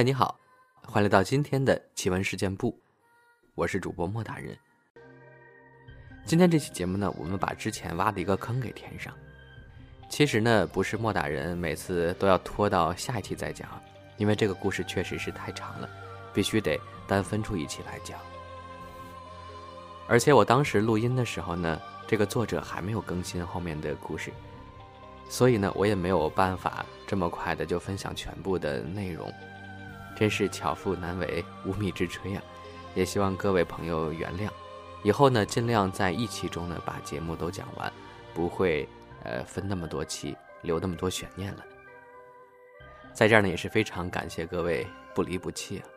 嗨，你好，欢迎来到今天的奇闻事件部，我是主播莫大人。今天这期节目呢，我们把之前挖的一个坑给填上。其实呢，不是莫大人每次都要拖到下一期再讲，因为这个故事确实是太长了，必须得单分出一期来讲。而且我当时录音的时候呢，这个作者还没有更新后面的故事，所以呢，我也没有办法这么快的就分享全部的内容，真是巧妇难为无米之炊啊！也希望各位朋友原谅，以后呢，尽量在一期中呢把节目都讲完，不会呃分那么多期，留那么多悬念了。在这儿呢，也是非常感谢各位不离不弃啊！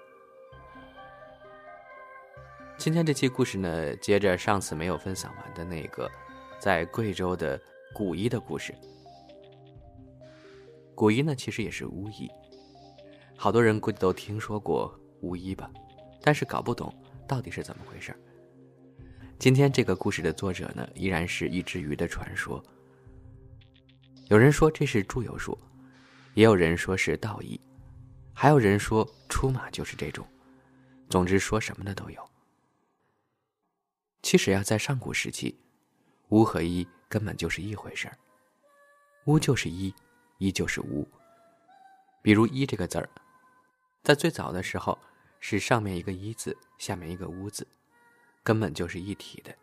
今天这期故事呢，接着上次没有分享完的那个，在贵州的古医的故事。古医呢，其实也是巫医，好多人估计都听说过巫医吧，但是搞不懂到底是怎么回事今天这个故事的作者呢，依然是一只鱼的传说。有人说这是祝由术，也有人说是道义，还有人说出马就是这种，总之说什么的都有。其实呀，在上古时期，巫和医根本就是一回事儿。巫就是医，医就是巫。比如“医”这个字儿，在最早的时候是上面一个“医”字，下面一个“巫”字，根本就是一体的。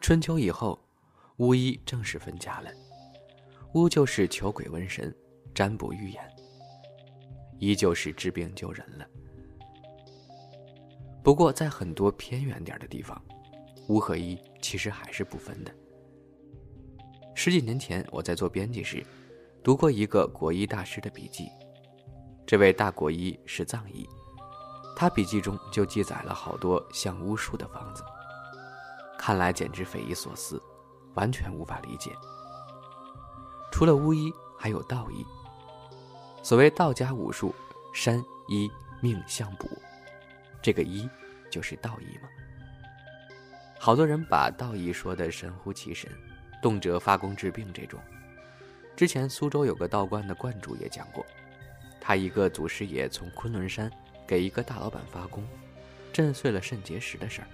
春秋以后，巫医正式分家了。巫就是求鬼问神、占卜预言，医就是治病救人了。不过，在很多偏远点的地方，巫和医其实还是不分的。十几年前，我在做编辑时，读过一个国医大师的笔记。这位大国医是藏医，他笔记中就记载了好多像巫术的方子。看来简直匪夷所思，完全无法理解。除了巫医，还有道医。所谓道家武术，山医命相卜。这个医，就是道医嘛。好多人把道医说的神乎其神，动辄发功治病这种。之前苏州有个道观的观主也讲过，他一个祖师爷从昆仑山给一个大老板发功，震碎了肾结石的事儿。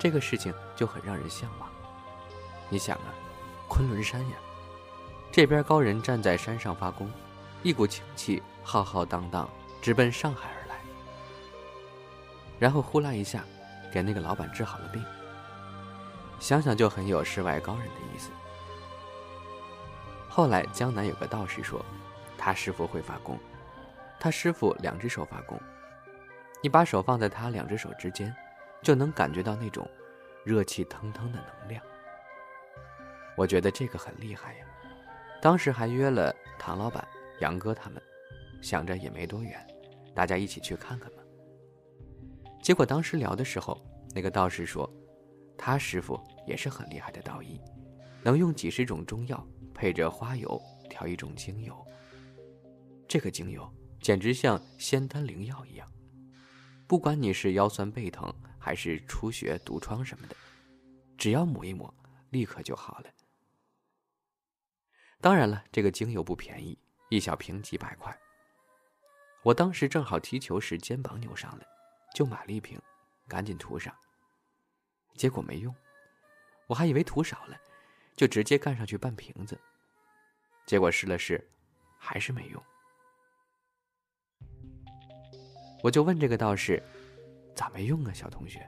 这个事情就很让人向往。你想啊，昆仑山呀，这边高人站在山上发功，一股清气浩浩荡荡直奔上海而来。然后呼啦一下，给那个老板治好了病。想想就很有世外高人的意思。后来江南有个道士说，他师傅会发功，他师傅两只手发功，你把手放在他两只手之间，就能感觉到那种热气腾腾的能量。我觉得这个很厉害呀。当时还约了唐老板、杨哥他们，想着也没多远，大家一起去看看吧。结果当时聊的时候，那个道士说，他师傅也是很厉害的道医，能用几十种中药配着花油调一种精油。这个精油简直像仙丹灵药一样，不管你是腰酸背疼还是出血毒疮什么的，只要抹一抹，立刻就好了。当然了，这个精油不便宜，一小瓶几百块。我当时正好踢球时肩膀扭伤了。就买了一瓶，赶紧涂上。结果没用，我还以为涂少了，就直接干上去半瓶子。结果试了试，还是没用。我就问这个道士：“咋没用啊，小同学？”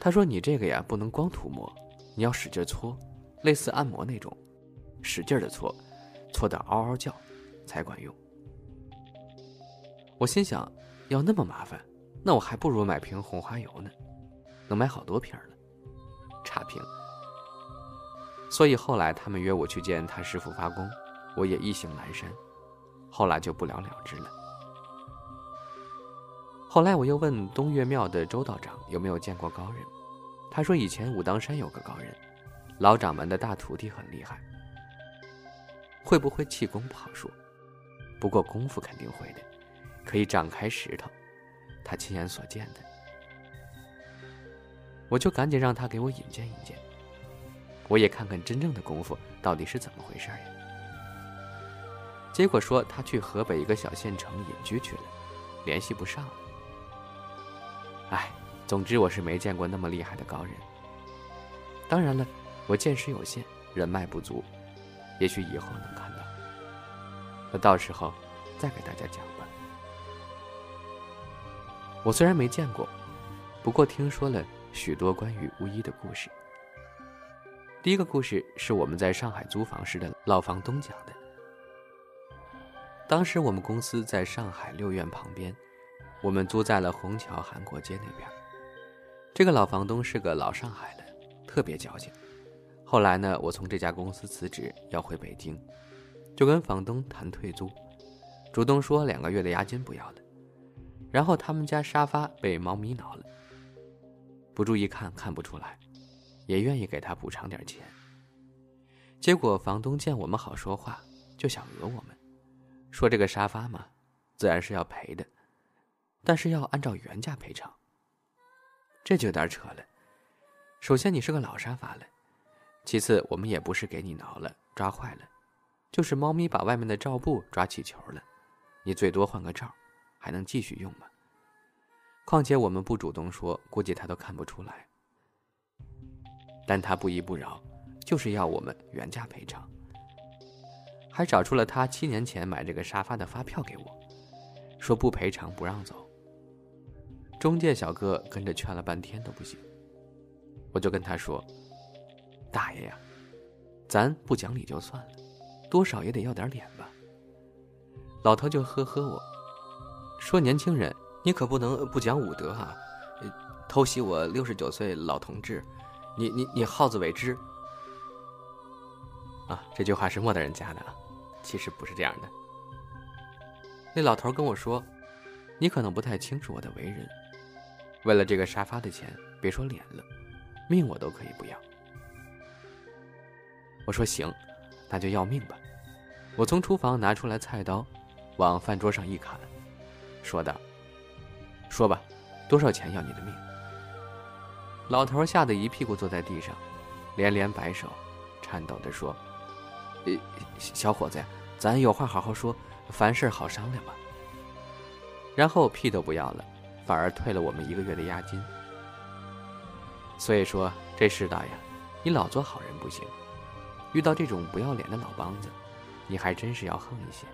他说：“你这个呀，不能光涂抹，你要使劲搓，类似按摩那种，使劲的搓，搓得嗷嗷叫，才管用。”我心想。要那么麻烦，那我还不如买瓶红花油呢，能买好多瓶了，差评。所以后来他们约我去见他师傅发功，我也意兴阑珊，后来就不了了之了。后来我又问东岳庙的周道长有没有见过高人，他说以前武当山有个高人，老掌门的大徒弟很厉害，会不会气功不好说，不过功夫肯定会的。可以长开石头，他亲眼所见的，我就赶紧让他给我引荐引荐，我也看看真正的功夫到底是怎么回事呀。结果说他去河北一个小县城隐居去了，联系不上了。哎，总之我是没见过那么厉害的高人。当然了，我见识有限，人脉不足，也许以后能看到。那到时候再给大家讲吧。我虽然没见过，不过听说了许多关于巫医的故事。第一个故事是我们在上海租房时的老房东讲的。当时我们公司在上海六院旁边，我们租在了虹桥韩国街那边。这个老房东是个老上海的，特别矫情。后来呢，我从这家公司辞职要回北京，就跟房东谈退租，主动说两个月的押金不要了。然后他们家沙发被猫咪挠了，不注意看看不出来。也愿意给他补偿点钱。结果房东见我们好说话，就想讹我们，说这个沙发嘛，自然是要赔的，但是要按照原价赔偿。这就有点扯了。首先你是个老沙发了，其次我们也不是给你挠了、抓坏了，就是猫咪把外面的罩布抓起球了，你最多换个罩，还能继续用吗？况且我们不主动说，估计他都看不出来。但他不依不饶，就是要我们原价赔偿，还找出了他七年前买这个沙发的发票给我，说不赔偿不让走。中介小哥跟着劝了半天都不行，我就跟他说：“大爷呀，咱不讲理就算了，多少也得要点脸吧。”老头就呵呵我，说：“年轻人，你可不能不讲武德啊，偷袭我六十九岁老同志。”你你你好自为之啊！这句话是莫大人加的啊，其实不是这样的。那老头跟我说：“你可能不太清楚我的为人，为了这个沙发的钱，别说脸了，命我都可以不要。”我说：“行，那就要命吧。”我从厨房拿出来菜刀，往饭桌上一砍，说道：“说吧，多少钱要你的命？”老头吓得一屁股坐在地上，连连摆手，颤抖地说：“呃，小伙子，咱有话好好说，凡事好商量嘛。”然后屁都不要了，反而退了我们一个月的押金。所以说，这世道呀，你老做好人不行，遇到这种不要脸的老梆子，你还真是要横一些。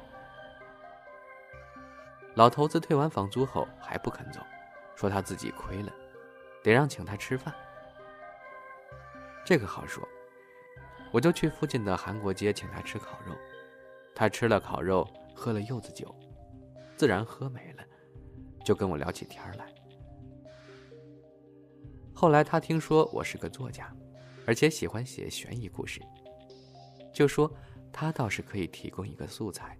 老头子退完房租后还不肯走，说他自己亏了。得让请他吃饭，这个好说，我就去附近的韩国街请他吃烤肉，他吃了烤肉，喝了柚子酒，自然喝没了，就跟我聊起天来。后来他听说我是个作家，而且喜欢写悬疑故事，就说他倒是可以提供一个素材。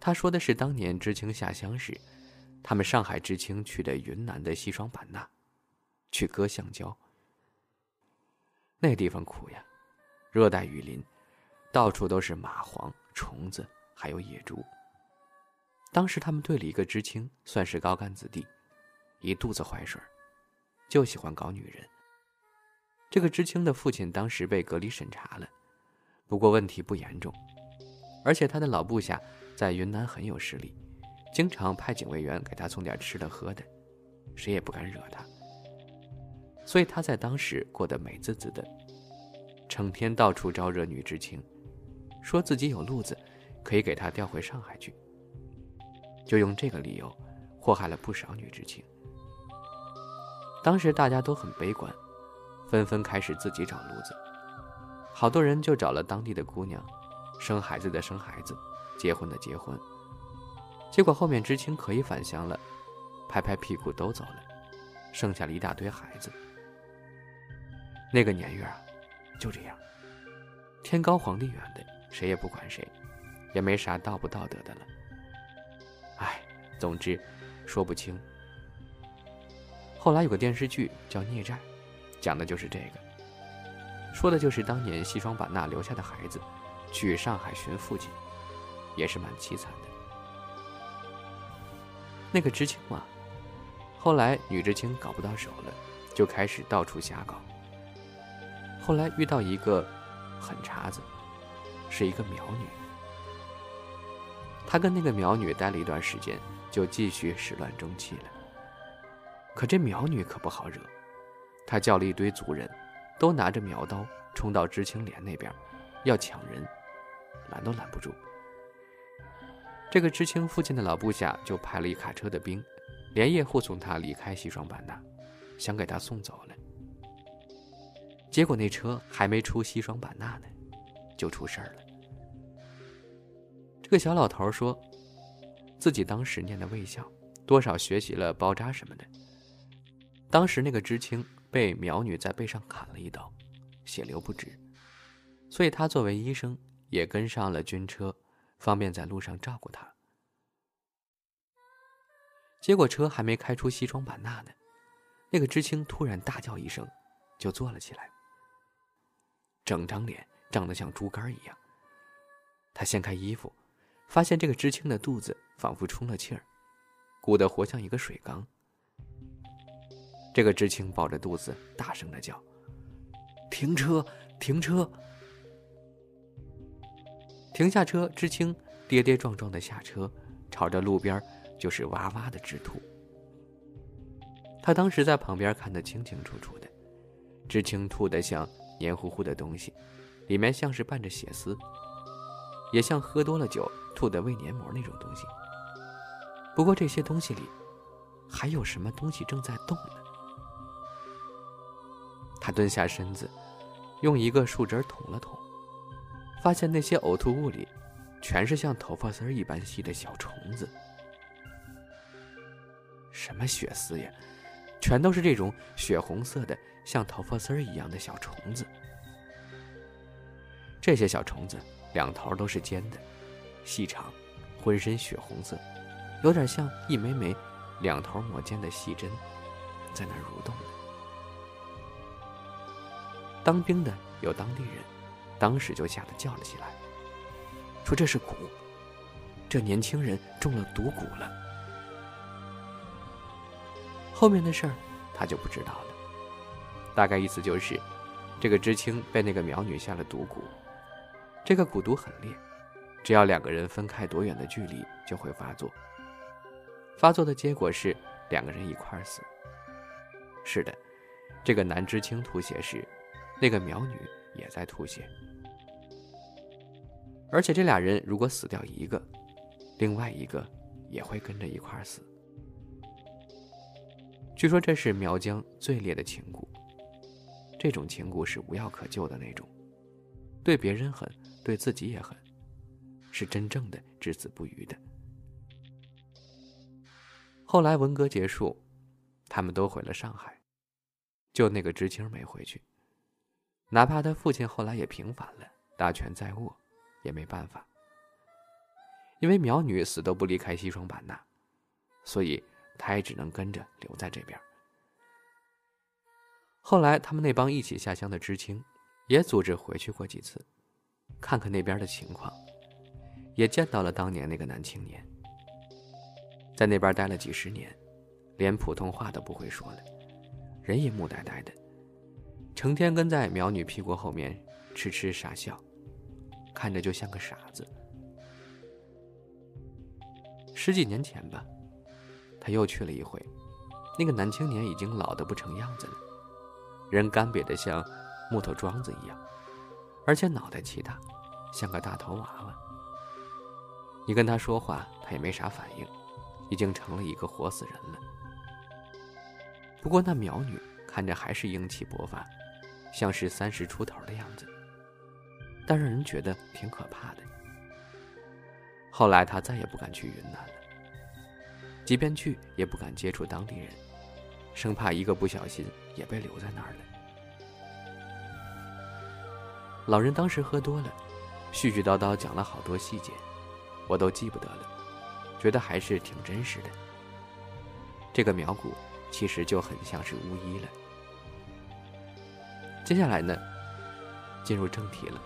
他说的是当年知青下乡时。他们上海知青去的云南的西双版纳，去割橡胶。那地方苦呀，热带雨林，到处都是蚂蟥、虫子，还有野猪。当时他们队里一个知青算是高干子弟，一肚子坏水就喜欢搞女人。这个知青的父亲当时被隔离审查了，不过问题不严重，而且他的老部下在云南很有势力。经常派警卫员给他送点吃的喝的，谁也不敢惹他。所以他在当时过得美滋滋的，成天到处招惹女知青，说自己有路子，可以给他调回上海去。就用这个理由，祸害了不少女知青。当时大家都很悲观，纷纷开始自己找路子。好多人就找了当地的姑娘，生孩子的生孩子，结婚的结婚。结果后面知青可以返乡了，拍拍屁股都走了，剩下了一大堆孩子。那个年月啊，就这样，天高皇帝远的，谁也不管谁，也没啥道不道德的了。哎，总之，说不清。后来有个电视剧叫《孽债》，讲的就是这个，说的就是当年西双版纳留下的孩子，去上海寻父亲，也是蛮凄惨的。那个知青嘛，后来女知青搞不到手了，就开始到处瞎搞。后来遇到一个狠茬子，是一个苗女。他跟那个苗女待了一段时间，就继续始乱终弃了。可这苗女可不好惹，她叫了一堆族人，都拿着苗刀冲到知青连那边，要抢人，拦都拦不住。这个知青附近的老部下就派了一卡车的兵，连夜护送他离开西双版纳，想给他送走了。结果那车还没出西双版纳呢，就出事儿了。这个小老头说，自己当时念的卫校，多少学习了包扎什么的。当时那个知青被苗女在背上砍了一刀，血流不止，所以他作为医生也跟上了军车，方便在路上照顾他。结果车还没开出西双版纳呢，那个知青突然大叫一声，就坐了起来。整张脸胀得像猪肝一样。他掀开衣服，发现这个知青的肚子仿佛充了气儿，鼓得活像一个水缸。这个知青抱着肚子大声的叫：“停车！停车！”停下车，知青跌跌撞撞的下车，朝着路边就是哇哇的直吐。他当时在旁边看得清清楚楚的，知青吐得像。黏糊糊的东西，里面像是拌着血丝，也像喝多了酒吐的胃黏膜那种东西。不过这些东西里，还有什么东西正在动呢？他蹲下身子，用一个树枝捅了捅，发现那些呕吐物里，全是像头发丝一般细的小虫子。什么血丝呀？全都是这种血红色的，像头发丝儿一样的小虫子。这些小虫子两头都是尖的，细长，浑身血红色，有点像一枚枚两头抹尖的细针，在那蠕动。当兵的有当地人，当时就吓得叫了起来，说这是蛊，这年轻人中了毒蛊了。后面的事儿，他就不知道了。大概意思就是，这个知青被那个苗女下了毒蛊，这个蛊毒很烈，只要两个人分开多远的距离就会发作。发作的结果是两个人一块儿死。是的，这个男知青吐血时，那个苗女也在吐血。而且这俩人如果死掉一个，另外一个也会跟着一块死。据说这是苗疆最烈的情蛊，这种情蛊是无药可救的那种，对别人狠，对自己也狠，是真正的至死不渝的。后来文革结束，他们都回了上海，就那个知青没回去，哪怕他父亲后来也平反了，大权在握，也没办法，因为苗女死都不离开西双版纳，所以。他也只能跟着留在这边。后来，他们那帮一起下乡的知青，也组织回去过几次，看看那边的情况，也见到了当年那个男青年。在那边待了几十年，连普通话都不会说了，人也木呆呆的，成天跟在苗女屁股后面痴痴傻笑，看着就像个傻子。十几年前吧。他又去了一回，那个男青年已经老得不成样子了，人干瘪的像木头桩子一样，而且脑袋奇大，像个大头娃娃。你跟他说话，他也没啥反应，已经成了一个活死人了。不过那苗女看着还是英气勃发，像是三十出头的样子，但让人觉得挺可怕的。后来他再也不敢去云南了。即便去，也不敢接触当地人，生怕一个不小心也被留在那儿了。老人当时喝多了，絮絮叨叨讲了好多细节，我都记不得了，觉得还是挺真实的。这个苗谷其实就很像是巫医了。接下来呢，进入正题了。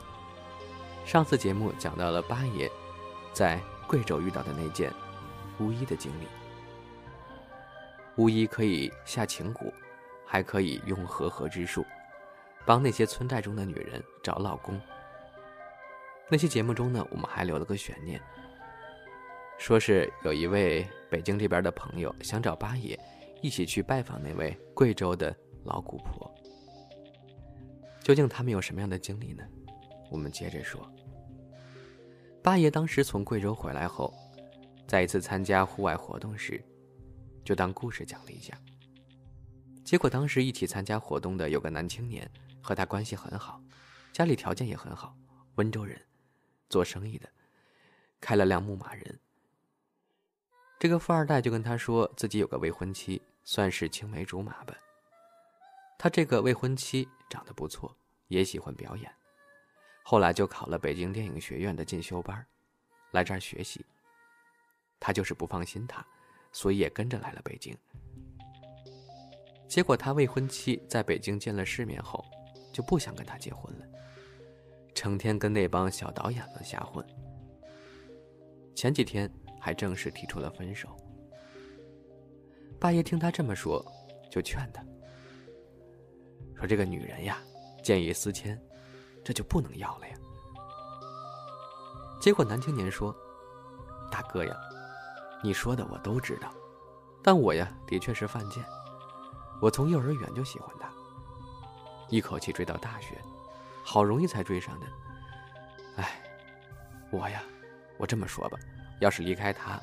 上次节目讲到了八爷在贵州遇到的那件巫医的经历。巫医可以下情蛊，还可以用和合之术，帮那些村寨中的女人找老公。那期节目中呢，我们还留了个悬念，说是有一位北京这边的朋友想找八爷一起去拜访那位贵州的老姑婆。究竟他们有什么样的经历呢？我们接着说。八爷当时从贵州回来后，在一次参加户外活动时，就当故事讲了一下。结果当时一起参加活动的有个男青年，和他关系很好，家里条件也很好，温州人，做生意的，开了辆牧马人。这个富二代就跟他说自己有个未婚妻，算是青梅竹马吧。他这个未婚妻长得不错，也喜欢表演。后来就考了北京电影学院的进修班，来这儿学习。他就是不放心他，所以也跟着来了北京。结果他未婚妻在北京见了世面后，就不想跟他结婚了，成天跟那帮小导演们瞎混。前几天还正式提出了分手。八爷听他这么说，就劝他，说这个女人呀，见异思迁。这就不能要了呀！结果男青年说：“大哥呀，你说的我都知道，但我呀的确是犯贱。我从幼儿园就喜欢她，一口气追到大学，好容易才追上的。哎，我呀，我这么说吧，要是离开她，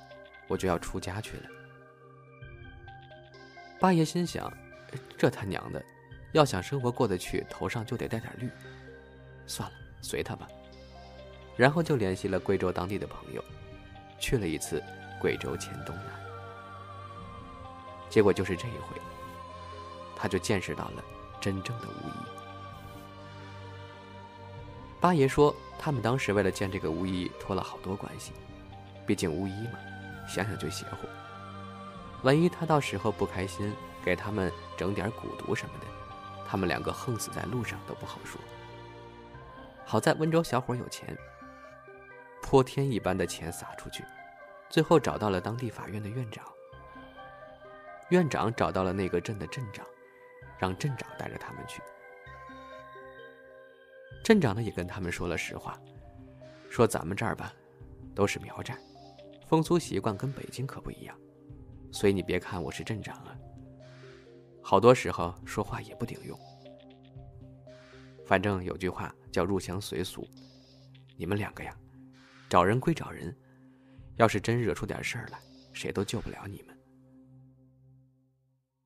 我就要出家去了。”八爷心想：这他娘的，要想生活过得去，头上就得带点绿。算了，随他吧。然后就联系了贵州当地的朋友，去了一次贵州黔东南。结果就是这一回，他就见识到了真正的巫医。八爷说，他们当时为了见这个巫医，托了好多关系。毕竟巫医嘛，想想就邪乎。万一他到时候不开心，给他们整点蛊毒什么的，他们两个横死在路上都不好说。好在温州小伙有钱，泼天一般的钱撒出去，最后找到了当地法院的院长。院长找到了那个镇的镇长，让镇长带着他们去。镇长呢也跟他们说了实话，说咱们这儿吧，都是苗寨，风俗习惯跟北京可不一样，所以你别看我是镇长啊，好多时候说话也不顶用。反正有句话叫“入乡随俗”，你们两个呀，找人归找人，要是真惹出点事儿来，谁都救不了你们。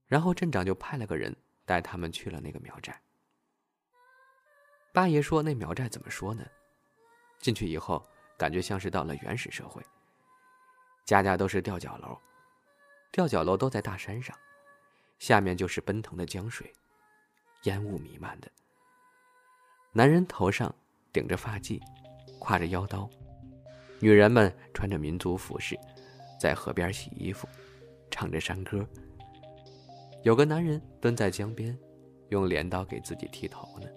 然后镇长就派了个人带他们去了那个苗寨。八爷说：“那苗寨怎么说呢？进去以后，感觉像是到了原始社会，家家都是吊脚楼，吊脚楼都在大山上，下面就是奔腾的江水，烟雾弥漫的。”男人头上顶着发髻，挎着腰刀；女人们穿着民族服饰，在河边洗衣服，唱着山歌。有个男人蹲在江边，用镰刀给自己剃头呢。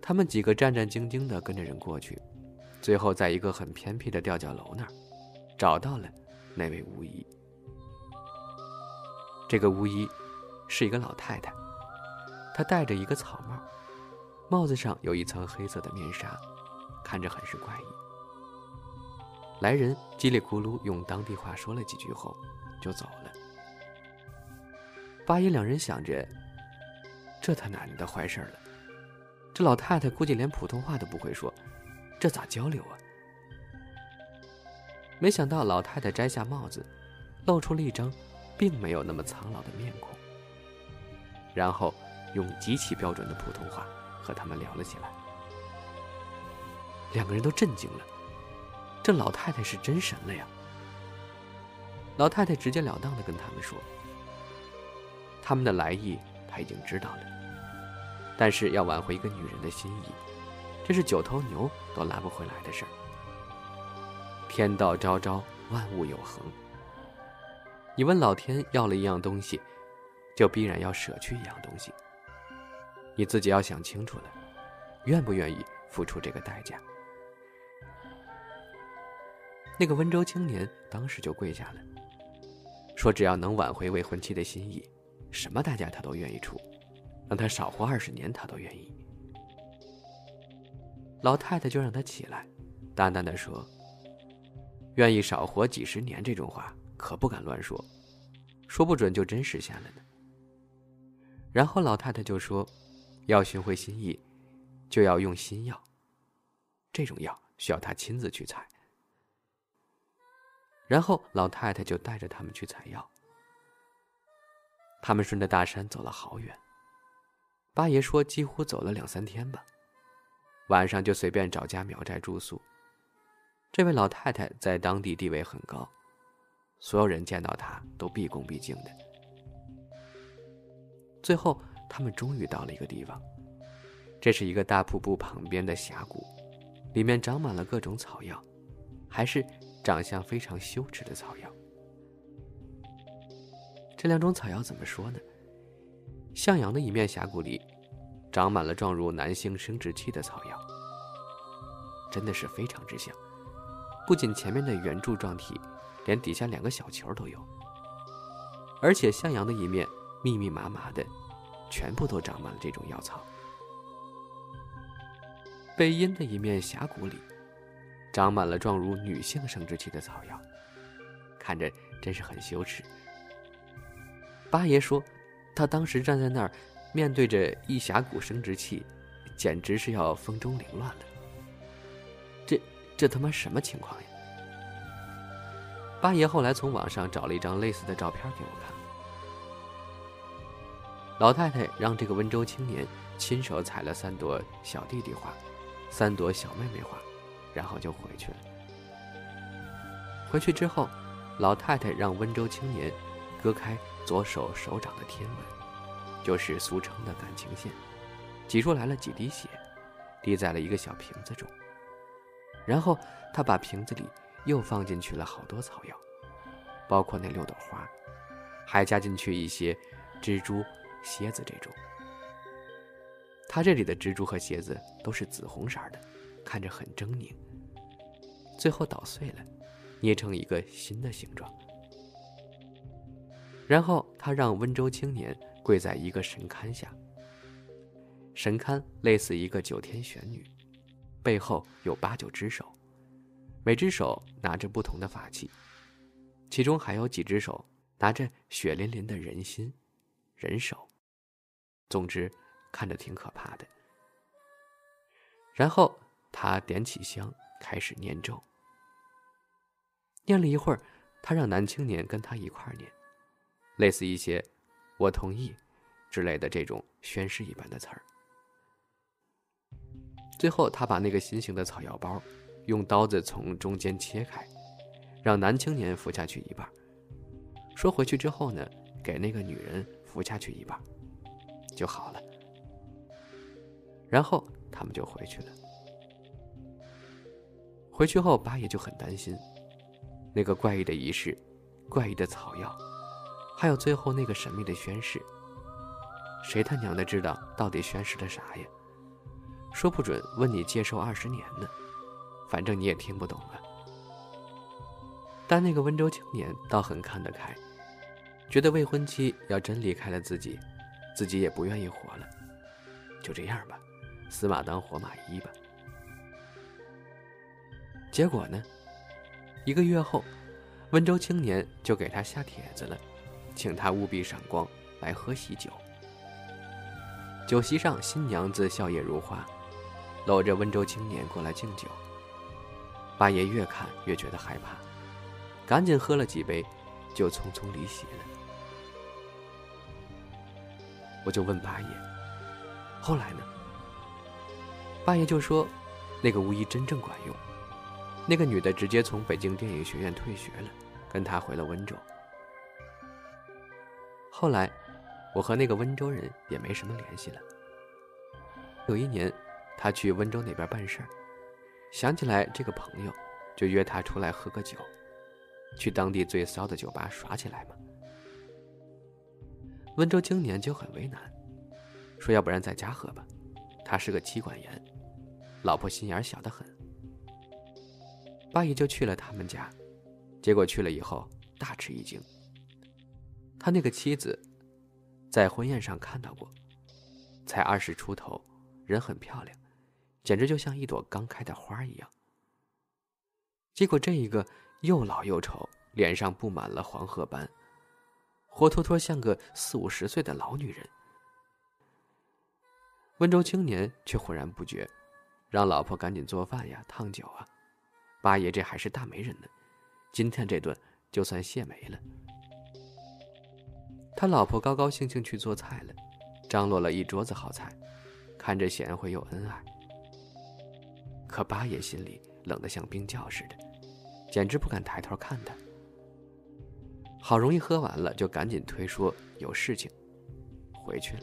他们几个战战兢兢地跟着人过去，最后在一个很偏僻的吊脚楼那儿，找到了那位巫医。这个巫医是一个老太太，她戴着一个草帽。帽子上有一层黑色的面纱，看着很是怪异。来人叽里咕噜用当地话说了几句后，就走了。八爷两人想着，这他奶奶的坏事了！这老太太估计连普通话都不会说，这咋交流啊？没想到老太太摘下帽子，露出了一张并没有那么苍老的面孔，然后用极其标准的普通话。和他们聊了起来，两个人都震惊了。这老太太是真神了呀！老太太直截了当的跟他们说：“他们的来意他已经知道了，但是要挽回一个女人的心意，这是九头牛都拉不回来的事儿。天道昭昭，万物有恒。你问老天要了一样东西，就必然要舍去一样东西。”你自己要想清楚了，愿不愿意付出这个代价？那个温州青年当时就跪下了，说：“只要能挽回未婚妻的心意，什么代价他都愿意出，让他少活二十年他都愿意。”老太太就让他起来，淡淡的说：“愿意少活几十年，这种话可不敢乱说，说不准就真实现了呢。”然后老太太就说：“要寻回心意，就要用心药。这种药需要他亲自去采。”然后老太太就带着他们去采药。他们顺着大山走了好远。八爷说，几乎走了两三天吧。晚上就随便找家苗寨住宿。这位老太太在当地地位很高，所有人见到她都毕恭毕敬的。最后，他们终于到了一个地方，这是一个大瀑布旁边的峡谷，里面长满了各种草药，还是长相非常羞耻的草药。这两种草药怎么说呢？向阳的一面峡谷里，长满了状如男性生殖器的草药，真的是非常之像。不仅前面的圆柱状体，连底下两个小球都有。而且向阳的一面密密麻麻的，全部都长满了这种药草。北阴的一面峡谷里，长满了状如女性生殖器的草药，看着真是很羞耻。八爷说，他当时站在那儿，面对着一峡谷生殖器，简直是要风中凌乱了。这这他妈什么情况呀？八爷后来从网上找了一张类似的照片给我看。老太太让这个温州青年亲手采了三朵小弟弟花，三朵小妹妹花，然后就回去了。回去之后，老太太让温州青年割开。左手手掌的天纹，就是俗称的感情线，挤出来了几滴血，滴在了一个小瓶子中。然后他把瓶子里又放进去了好多草药，包括那六朵花，还加进去一些蜘蛛、蝎子这种。他这里的蜘蛛和蝎子都是紫红色的，看着很狰狞。最后捣碎了，捏成一个新的形状。然后他让温州青年跪在一个神龛下。神龛类似一个九天玄女，背后有八九只手，每只手拿着不同的法器，其中还有几只手拿着血淋淋的人心、人手。总之，看着挺可怕的。然后他点起香，开始念咒。念了一会儿，他让男青年跟他一块念。类似一些“我同意”之类的这种宣誓一般的词儿。最后，他把那个心形的草药包用刀子从中间切开，让男青年服下去一半，说回去之后呢，给那个女人服下去一半，就好了。然后他们就回去了。回去后，八爷就很担心，那个怪异的仪式，怪异的草药。还有最后那个神秘的宣誓，谁他娘的知道到底宣誓的啥呀？说不准问你接受二十年呢，反正你也听不懂了。但那个温州青年倒很看得开，觉得未婚妻要真离开了自己，自己也不愿意活了，就这样吧，死马当活马医吧。结果呢，一个月后，温州青年就给他下帖子了。请他务必赏光来喝喜酒。酒席上，新娘子笑靥如花，搂着温州青年过来敬酒。八爷越看越觉得害怕，赶紧喝了几杯，就匆匆离席了。我就问八爷：“后来呢？”八爷就说：“那个巫医真正管用，那个女的直接从北京电影学院退学了，跟他回了温州。”后来，我和那个温州人也没什么联系了。有一年，他去温州那边办事儿，想起来这个朋友，就约他出来喝个酒，去当地最骚的酒吧耍起来嘛。温州青年就很为难，说要不然在家喝吧，他是个妻管严，老婆心眼小得很。八姨就去了他们家，结果去了以后大吃一惊。他那个妻子，在婚宴上看到过，才二十出头，人很漂亮，简直就像一朵刚开的花一样。结果这一个又老又丑，脸上布满了黄褐斑，活脱脱像个四五十岁的老女人。温州青年却浑然不觉，让老婆赶紧做饭呀、烫酒啊。八爷这还是大媒人呢，今天这顿就算谢媒了。他老婆高高兴兴去做菜了，张罗了一桌子好菜，看着贤惠又恩爱。可八爷心里冷得像冰窖似的，简直不敢抬头看他。好容易喝完了，就赶紧推说有事情，回去了。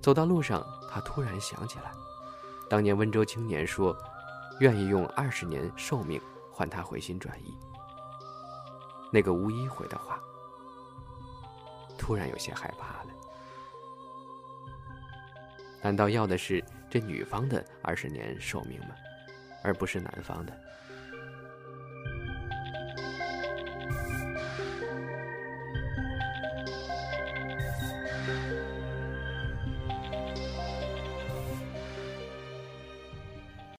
走到路上，他突然想起来，当年温州青年说，愿意用二十年寿命换他回心转意。那个巫医回的话，突然有些害怕了。难道要的是这女方的二十年寿命吗？而不是男方的？